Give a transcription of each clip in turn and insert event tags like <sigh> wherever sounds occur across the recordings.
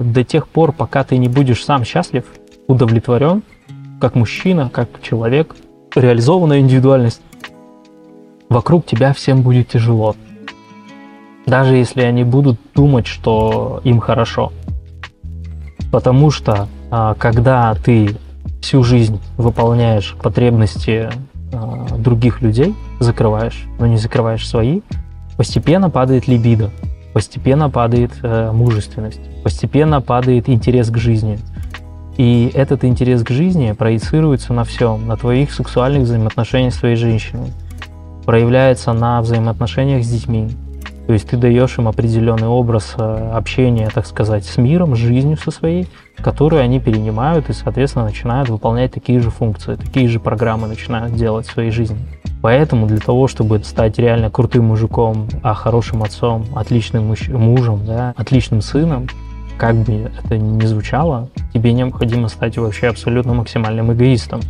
до тех пор, пока ты не будешь сам счастлив, удовлетворен, как мужчина, как человек, реализованная индивидуальность, вокруг тебя всем будет тяжело. Даже если они будут думать, что им хорошо. Потому что а, когда ты всю жизнь выполняешь потребности а, других людей, закрываешь, но не закрываешь свои, постепенно падает либидо, постепенно падает э, мужественность, постепенно падает интерес к жизни. И этот интерес к жизни проецируется на всем, на твоих сексуальных взаимоотношениях с твоей женщиной, проявляется на взаимоотношениях с детьми. То есть ты даешь им определенный образ э, общения, так сказать, с миром, с жизнью со своей, которую они перенимают и, соответственно, начинают выполнять такие же функции, такие же программы начинают делать в своей жизни. Поэтому для того, чтобы стать реально крутым мужиком, а хорошим отцом, отличным муж- мужем, да, отличным сыном, как бы это ни звучало, тебе необходимо стать вообще абсолютно максимальным эгоистом.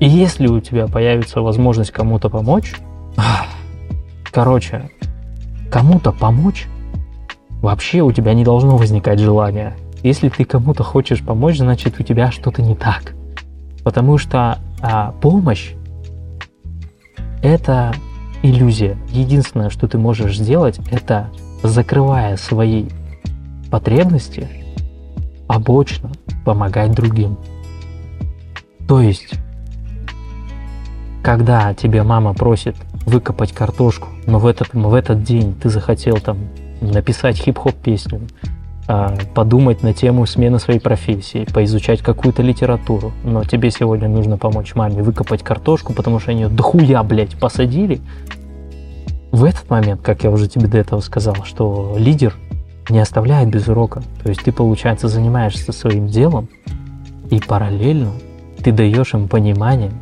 И если у тебя появится возможность кому-то помочь, <sighs> короче, кому-то помочь, вообще у тебя не должно возникать желания. Если ты кому-то хочешь помочь, значит у тебя что-то не так. Потому что а, помощь это иллюзия. Единственное, что ты можешь сделать, это закрывая свои потребности, побочно помогать другим. То есть, когда тебе мама просит выкопать картошку, но в этот, в этот день ты захотел там написать хип-хоп песню, подумать на тему смены своей профессии, поизучать какую-то литературу, но тебе сегодня нужно помочь маме выкопать картошку, потому что они ее дохуя, блядь, посадили, в этот момент, как я уже тебе до этого сказал, что лидер не оставляет без урока. То есть ты, получается, занимаешься своим делом, и параллельно ты даешь им понимание,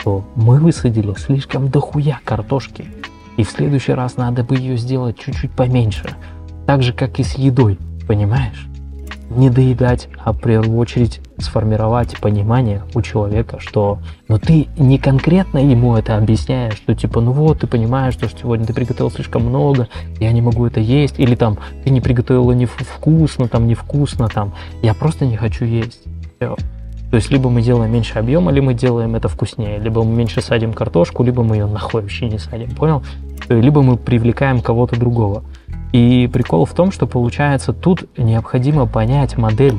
что мы высадили слишком дохуя картошки, и в следующий раз надо бы ее сделать чуть-чуть поменьше. Так же, как и с едой понимаешь? Не доедать, а в первую очередь сформировать понимание у человека, что но ты не конкретно ему это объясняешь, что типа, ну вот, ты понимаешь, что сегодня ты приготовил слишком много, я не могу это есть, или там, ты не приготовила не вкусно, там, невкусно, там, я просто не хочу есть. Все. То есть либо мы делаем меньше объема, либо мы делаем это вкуснее, либо мы меньше садим картошку, либо мы ее нахуй вообще не садим, понял? Либо мы привлекаем кого-то другого. И прикол в том, что получается тут необходимо понять модель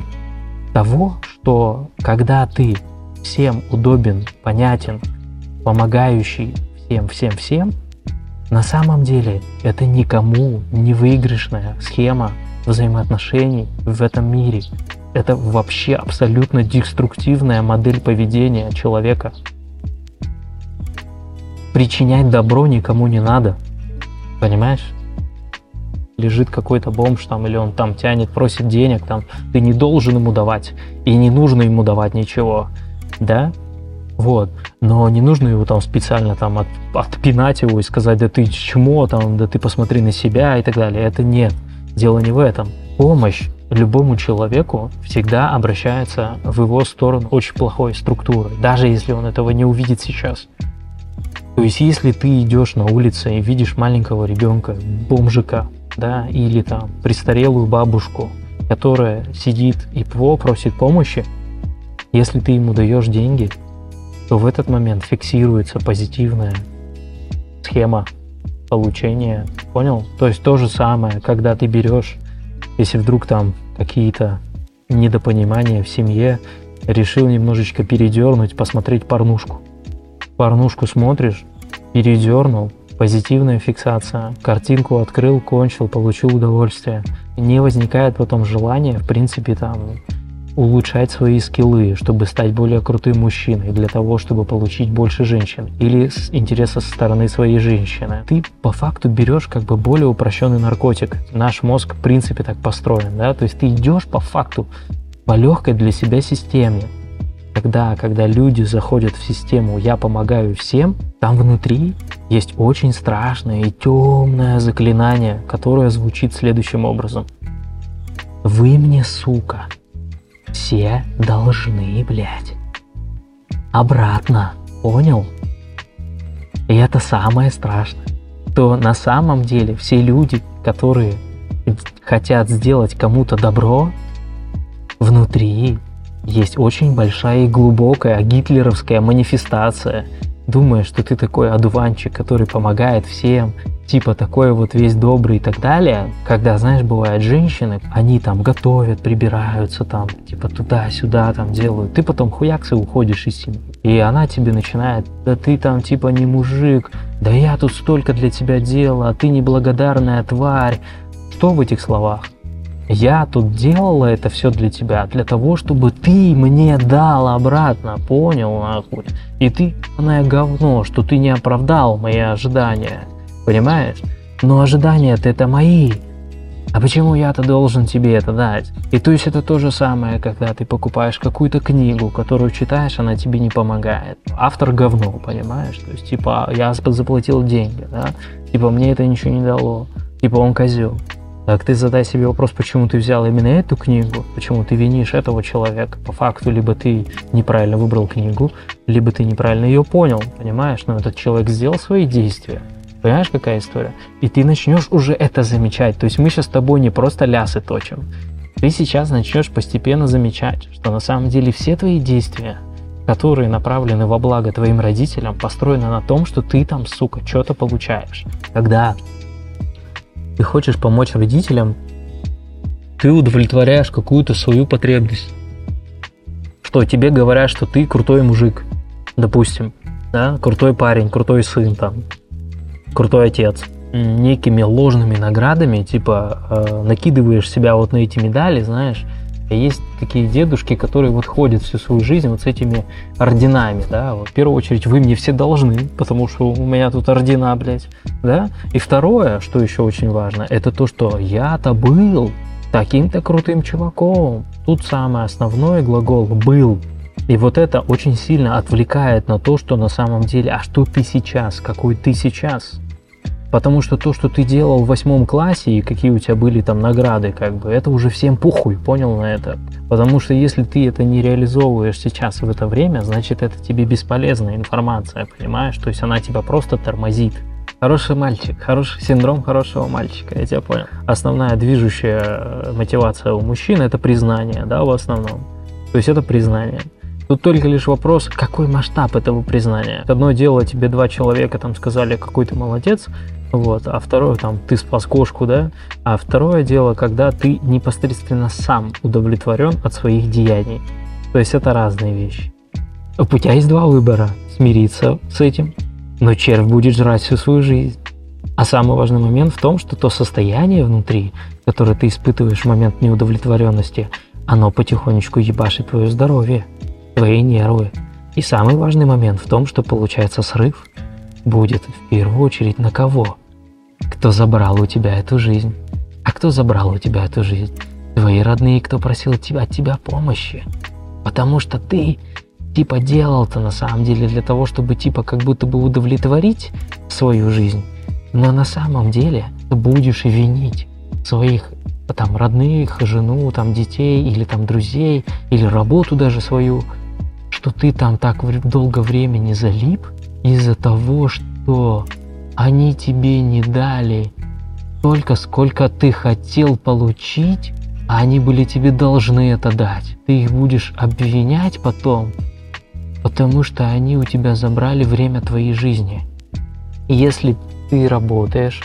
того, что когда ты всем удобен, понятен, помогающий всем, всем, всем, на самом деле это никому не выигрышная схема взаимоотношений в этом мире. Это вообще абсолютно деструктивная модель поведения человека. Причинять добро никому не надо. Понимаешь? Лежит какой-то бомж там, или он там тянет, просит денег, там, ты не должен ему давать, и не нужно ему давать ничего, да, вот, но не нужно его там специально там от, отпинать его и сказать, да ты чмо, там, да ты посмотри на себя и так далее, это нет, дело не в этом. Помощь любому человеку всегда обращается в его сторону очень плохой структурой, даже если он этого не увидит сейчас. То есть, если ты идешь на улице и видишь маленького ребенка, бомжика, да, или там престарелую бабушку, которая сидит и ПВО просит помощи, если ты ему даешь деньги, то в этот момент фиксируется позитивная схема получения. Понял? То есть то же самое, когда ты берешь, если вдруг там какие-то недопонимания в семье, решил немножечко передернуть, посмотреть порнушку. Порнушку смотришь, передернул, Позитивная фиксация. Картинку открыл, кончил, получил удовольствие. Не возникает потом желания, в принципе, там улучшать свои скиллы, чтобы стать более крутым мужчиной, для того, чтобы получить больше женщин, или с интереса со стороны своей женщины. Ты по факту берешь как бы более упрощенный наркотик. Наш мозг в принципе так построен, да, то есть ты идешь по факту по легкой для себя системе. Тогда, когда люди заходят в систему «я помогаю всем», там внутри есть очень страшное и темное заклинание, которое звучит следующим образом. Вы мне, сука, все должны, блядь. Обратно, понял? И это самое страшное, что на самом деле все люди, которые хотят сделать кому-то добро, внутри есть очень большая и глубокая гитлеровская манифестация. Думаешь, что ты такой одуванчик, который помогает всем, типа такой вот весь добрый и так далее, когда, знаешь, бывают женщины, они там готовят, прибираются там, типа туда-сюда там делают, ты потом хуякс и уходишь из семьи. И она тебе начинает, да ты там типа не мужик, да я тут столько для тебя делала, а ты неблагодарная тварь. Что в этих словах? Я тут делала это все для тебя, для того, чтобы ты мне дал обратно, понял нахуй? И ты, она говно, что ты не оправдал мои ожидания. Понимаешь? Но ожидания-то это мои. А почему я-то должен тебе это дать? И то есть это то же самое, когда ты покупаешь какую-то книгу, которую читаешь, она тебе не помогает. Автор говно, понимаешь? То есть, типа, я заплатил деньги, да? Типа, мне это ничего не дало. Типа, он козел. Так ты задай себе вопрос, почему ты взял именно эту книгу, почему ты винишь этого человека. По факту, либо ты неправильно выбрал книгу, либо ты неправильно ее понял, понимаешь? Но этот человек сделал свои действия. Понимаешь, какая история? И ты начнешь уже это замечать. То есть мы сейчас с тобой не просто лясы точим. Ты сейчас начнешь постепенно замечать, что на самом деле все твои действия, которые направлены во благо твоим родителям, построены на том, что ты там, сука, что-то получаешь. Когда ты хочешь помочь родителям, ты удовлетворяешь какую-то свою потребность. Что тебе говорят, что ты крутой мужик, допустим, да, крутой парень, крутой сын там, крутой отец, некими ложными наградами, типа э, накидываешь себя вот на эти медали, знаешь, есть такие дедушки, которые вот ходят всю свою жизнь вот с этими орденами, да, вот в первую очередь вы мне все должны, потому что у меня тут ордена, блядь, да, и второе, что еще очень важно, это то, что я-то был таким-то крутым чуваком, тут самое основное глагол «был», и вот это очень сильно отвлекает на то, что на самом деле, а что ты сейчас, какой ты сейчас, Потому что то, что ты делал в восьмом классе и какие у тебя были там награды, как бы, это уже всем пухуй, понял на это? Потому что если ты это не реализовываешь сейчас в это время, значит это тебе бесполезная информация, понимаешь? То есть она тебя просто тормозит. Хороший мальчик, хороший синдром хорошего мальчика, я тебя понял. Основная движущая э, мотивация у мужчин это признание, да, в основном. То есть это признание. Тут только лишь вопрос, какой масштаб этого признания. Одно дело, тебе два человека там сказали, какой ты молодец, вот, а второе, там, ты спас кошку, да, а второе дело, когда ты непосредственно сам удовлетворен от своих деяний. То есть это разные вещи. У тебя есть два выбора. Смириться с этим, но червь будет жрать всю свою жизнь. А самый важный момент в том, что то состояние внутри, которое ты испытываешь в момент неудовлетворенности, оно потихонечку ебашит твое здоровье, твои нервы. И самый важный момент в том, что получается срыв будет в первую очередь на кого? Кто забрал у тебя эту жизнь? А кто забрал у тебя эту жизнь? Твои родные, кто просил тебя, от тебя помощи. Потому что ты типа делал-то на самом деле для того, чтобы типа как будто бы удовлетворить свою жизнь. Но на самом деле ты будешь винить своих там родных, жену, там детей или там друзей, или работу даже свою, что ты там так долго времени залип из-за того, что они тебе не дали только сколько ты хотел получить, а они были тебе должны это дать. Ты их будешь обвинять потом, потому что они у тебя забрали время твоей жизни. И если ты работаешь,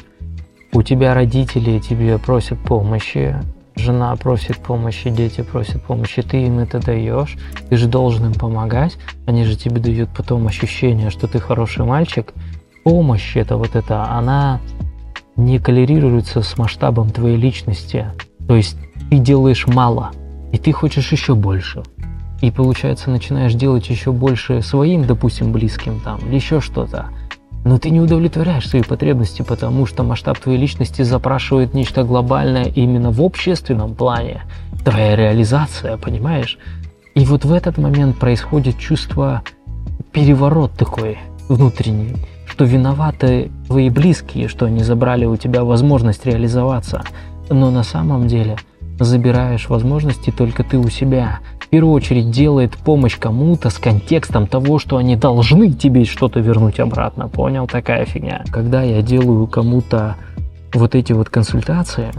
у тебя родители тебе просят помощи, жена просит помощи, дети просят помощи, ты им это даешь, ты же должен им помогать, они же тебе дают потом ощущение, что ты хороший мальчик, помощь это вот это, она не коллерируется с масштабом твоей личности. То есть ты делаешь мало, и ты хочешь еще больше. И получается, начинаешь делать еще больше своим, допустим, близким там, или еще что-то. Но ты не удовлетворяешь свои потребности, потому что масштаб твоей личности запрашивает нечто глобальное именно в общественном плане. Твоя реализация, понимаешь? И вот в этот момент происходит чувство переворот такой внутренний что виноваты твои близкие, что они забрали у тебя возможность реализоваться. Но на самом деле забираешь возможности только ты у себя. В первую очередь делает помощь кому-то с контекстом того, что они должны тебе что-то вернуть обратно. Понял? Такая фигня. Когда я делаю кому-то вот эти вот консультации,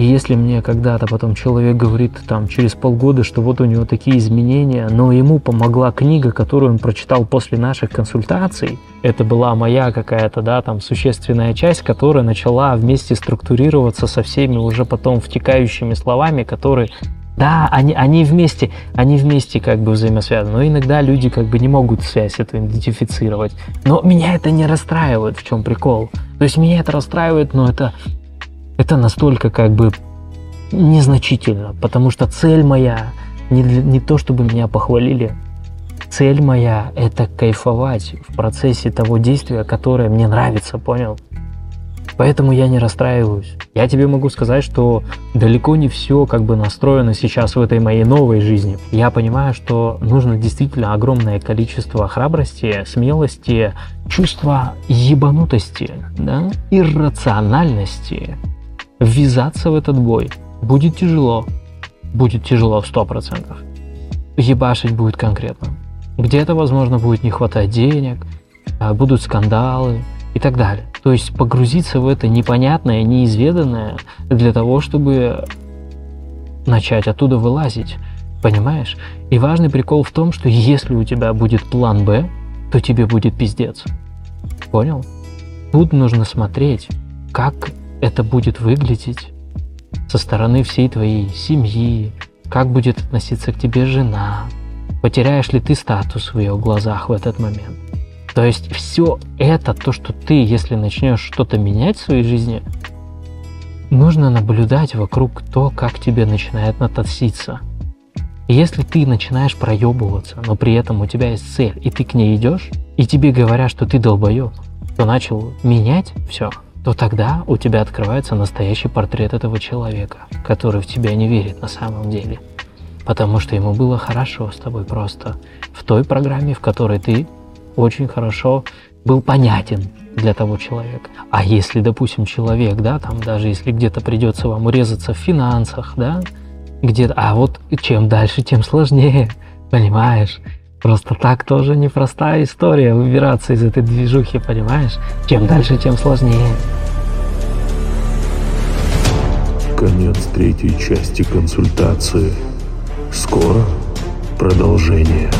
И если мне когда-то потом человек говорит там через полгода, что вот у него такие изменения, но ему помогла книга, которую он прочитал после наших консультаций, это была моя какая-то, да, там существенная часть, которая начала вместе структурироваться со всеми уже потом втекающими словами, которые да, они, они вместе, они вместе как бы взаимосвязаны, но иногда люди как бы не могут связь эту идентифицировать. Но меня это не расстраивает, в чем прикол. То есть меня это расстраивает, но это это настолько как бы незначительно, потому что цель моя не, не то, чтобы меня похвалили, цель моя – это кайфовать в процессе того действия, которое мне нравится, понял? Поэтому я не расстраиваюсь. Я тебе могу сказать, что далеко не все как бы настроено сейчас в этой моей новой жизни. Я понимаю, что нужно действительно огромное количество храбрости, смелости, чувства ебанутости, да, иррациональности, ввязаться в этот бой будет тяжело. Будет тяжело в 100%. Ебашить будет конкретно. Где-то, возможно, будет не хватать денег, а будут скандалы и так далее. То есть погрузиться в это непонятное, неизведанное для того, чтобы начать оттуда вылазить. Понимаешь? И важный прикол в том, что если у тебя будет план Б, то тебе будет пиздец. Понял? Тут нужно смотреть, как это будет выглядеть со стороны всей твоей семьи, как будет относиться к тебе жена, потеряешь ли ты статус в ее глазах в этот момент. То есть все это, то, что ты, если начнешь что-то менять в своей жизни, нужно наблюдать вокруг то, как тебе начинает относиться. Если ты начинаешь проебываться, но при этом у тебя есть цель, и ты к ней идешь, и тебе говорят, что ты долбоеб, то начал менять все – то тогда у тебя открывается настоящий портрет этого человека, который в тебя не верит на самом деле. Потому что ему было хорошо с тобой просто в той программе, в которой ты очень хорошо был понятен для того человека. А если, допустим, человек, да, там даже если где-то придется вам урезаться в финансах, да, где-то, а вот чем дальше, тем сложнее, <laughs> понимаешь? Просто так тоже непростая история выбираться из этой движухи, понимаешь? Чем дальше, тем сложнее. Конец третьей части консультации. Скоро продолжение.